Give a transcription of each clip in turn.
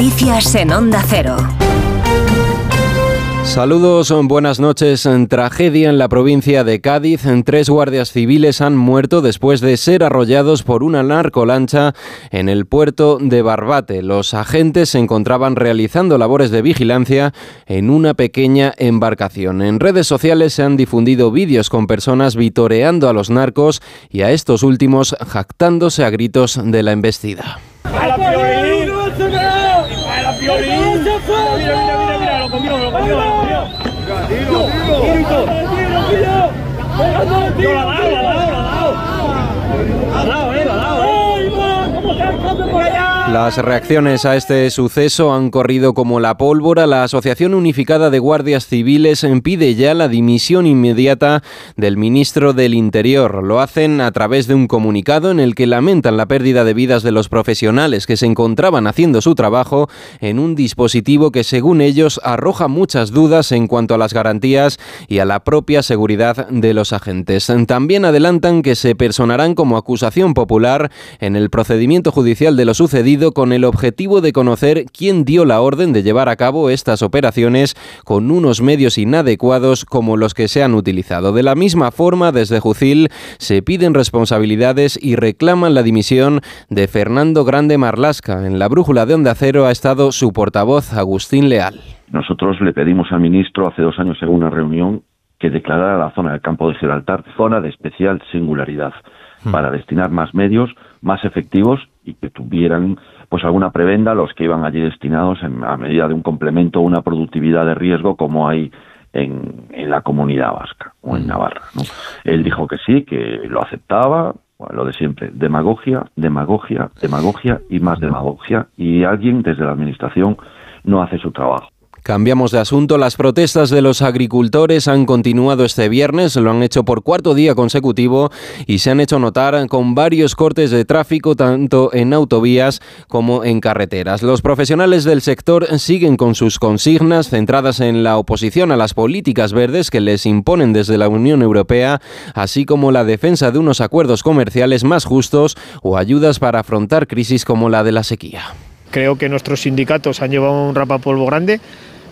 Noticias en Onda Cero. Saludos, buenas noches. Tragedia en la provincia de Cádiz. Tres guardias civiles han muerto después de ser arrollados por una narcolancha en el puerto de Barbate. Los agentes se encontraban realizando labores de vigilancia en una pequeña embarcación. En redes sociales se han difundido vídeos con personas vitoreando a los narcos y a estos últimos jactándose a gritos de la embestida. ¡A la piolín! Mira, mira, mira, lo comió, lo comió, lo comió. Tiro, tiro, la dado, la dado. La dado, eh, la dado, eh. ¿Cómo se por allá? Las reacciones a este suceso han corrido como la pólvora. La Asociación Unificada de Guardias Civiles pide ya la dimisión inmediata del ministro del Interior. Lo hacen a través de un comunicado en el que lamentan la pérdida de vidas de los profesionales que se encontraban haciendo su trabajo en un dispositivo que, según ellos, arroja muchas dudas en cuanto a las garantías y a la propia seguridad de los agentes. También adelantan que se personarán como acusación popular en el procedimiento judicial de lo sucedido con el objetivo de conocer quién dio la orden de llevar a cabo estas operaciones con unos medios inadecuados como los que se han utilizado. De la misma forma, desde Jucil se piden responsabilidades y reclaman la dimisión de Fernando Grande Marlasca. En la brújula de Onda Cero ha estado su portavoz Agustín Leal. Nosotros le pedimos al ministro hace dos años en una reunión que declarara la zona del campo de Gibraltar zona de especial singularidad hmm. para destinar más medios, más efectivos y que tuvieran pues alguna prebenda los que iban allí destinados en, a medida de un complemento o una productividad de riesgo como hay en, en la comunidad vasca o en mm. Navarra. ¿no? Él dijo que sí, que lo aceptaba, lo de siempre, demagogia, demagogia, demagogia y más demagogia, y alguien desde la Administración no hace su trabajo. Cambiamos de asunto. Las protestas de los agricultores han continuado este viernes, lo han hecho por cuarto día consecutivo y se han hecho notar con varios cortes de tráfico tanto en autovías como en carreteras. Los profesionales del sector siguen con sus consignas centradas en la oposición a las políticas verdes que les imponen desde la Unión Europea, así como la defensa de unos acuerdos comerciales más justos o ayudas para afrontar crisis como la de la sequía. Creo que nuestros sindicatos han llevado un rapapolvo grande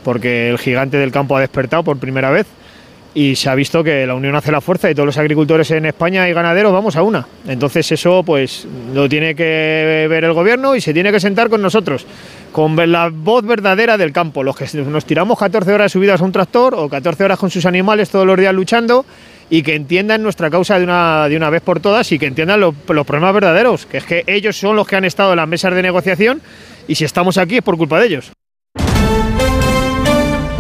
porque el gigante del campo ha despertado por primera vez y se ha visto que la unión hace la fuerza y todos los agricultores en España y ganaderos vamos a una. Entonces eso pues lo tiene que ver el gobierno y se tiene que sentar con nosotros, con la voz verdadera del campo, los que nos tiramos 14 horas subidas a un tractor o 14 horas con sus animales todos los días luchando y que entiendan nuestra causa de una, de una vez por todas y que entiendan los problemas verdaderos, que es que ellos son los que han estado en las mesas de negociación y si estamos aquí es por culpa de ellos.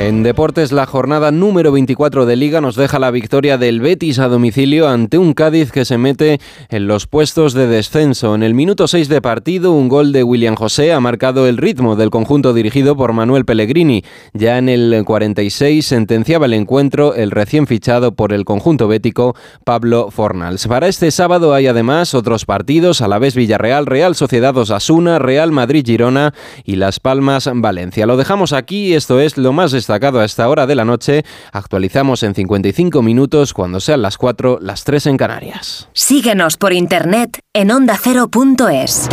En deportes, la jornada número 24 de Liga nos deja la victoria del Betis a domicilio ante un Cádiz que se mete en los puestos de descenso. En el minuto 6 de partido, un gol de William José ha marcado el ritmo del conjunto dirigido por Manuel Pellegrini. Ya en el 46 sentenciaba el encuentro el recién fichado por el conjunto bético Pablo Fornals. Para este sábado hay además otros partidos, a la vez Villarreal, Real Sociedad Osasuna, Real Madrid-Girona y Las Palmas Valencia. Lo dejamos aquí, esto es lo más destacado a esta hora de la noche. Actualizamos en 55 minutos cuando sean las 4, las 3 en Canarias. Síguenos por internet en ondacero.es.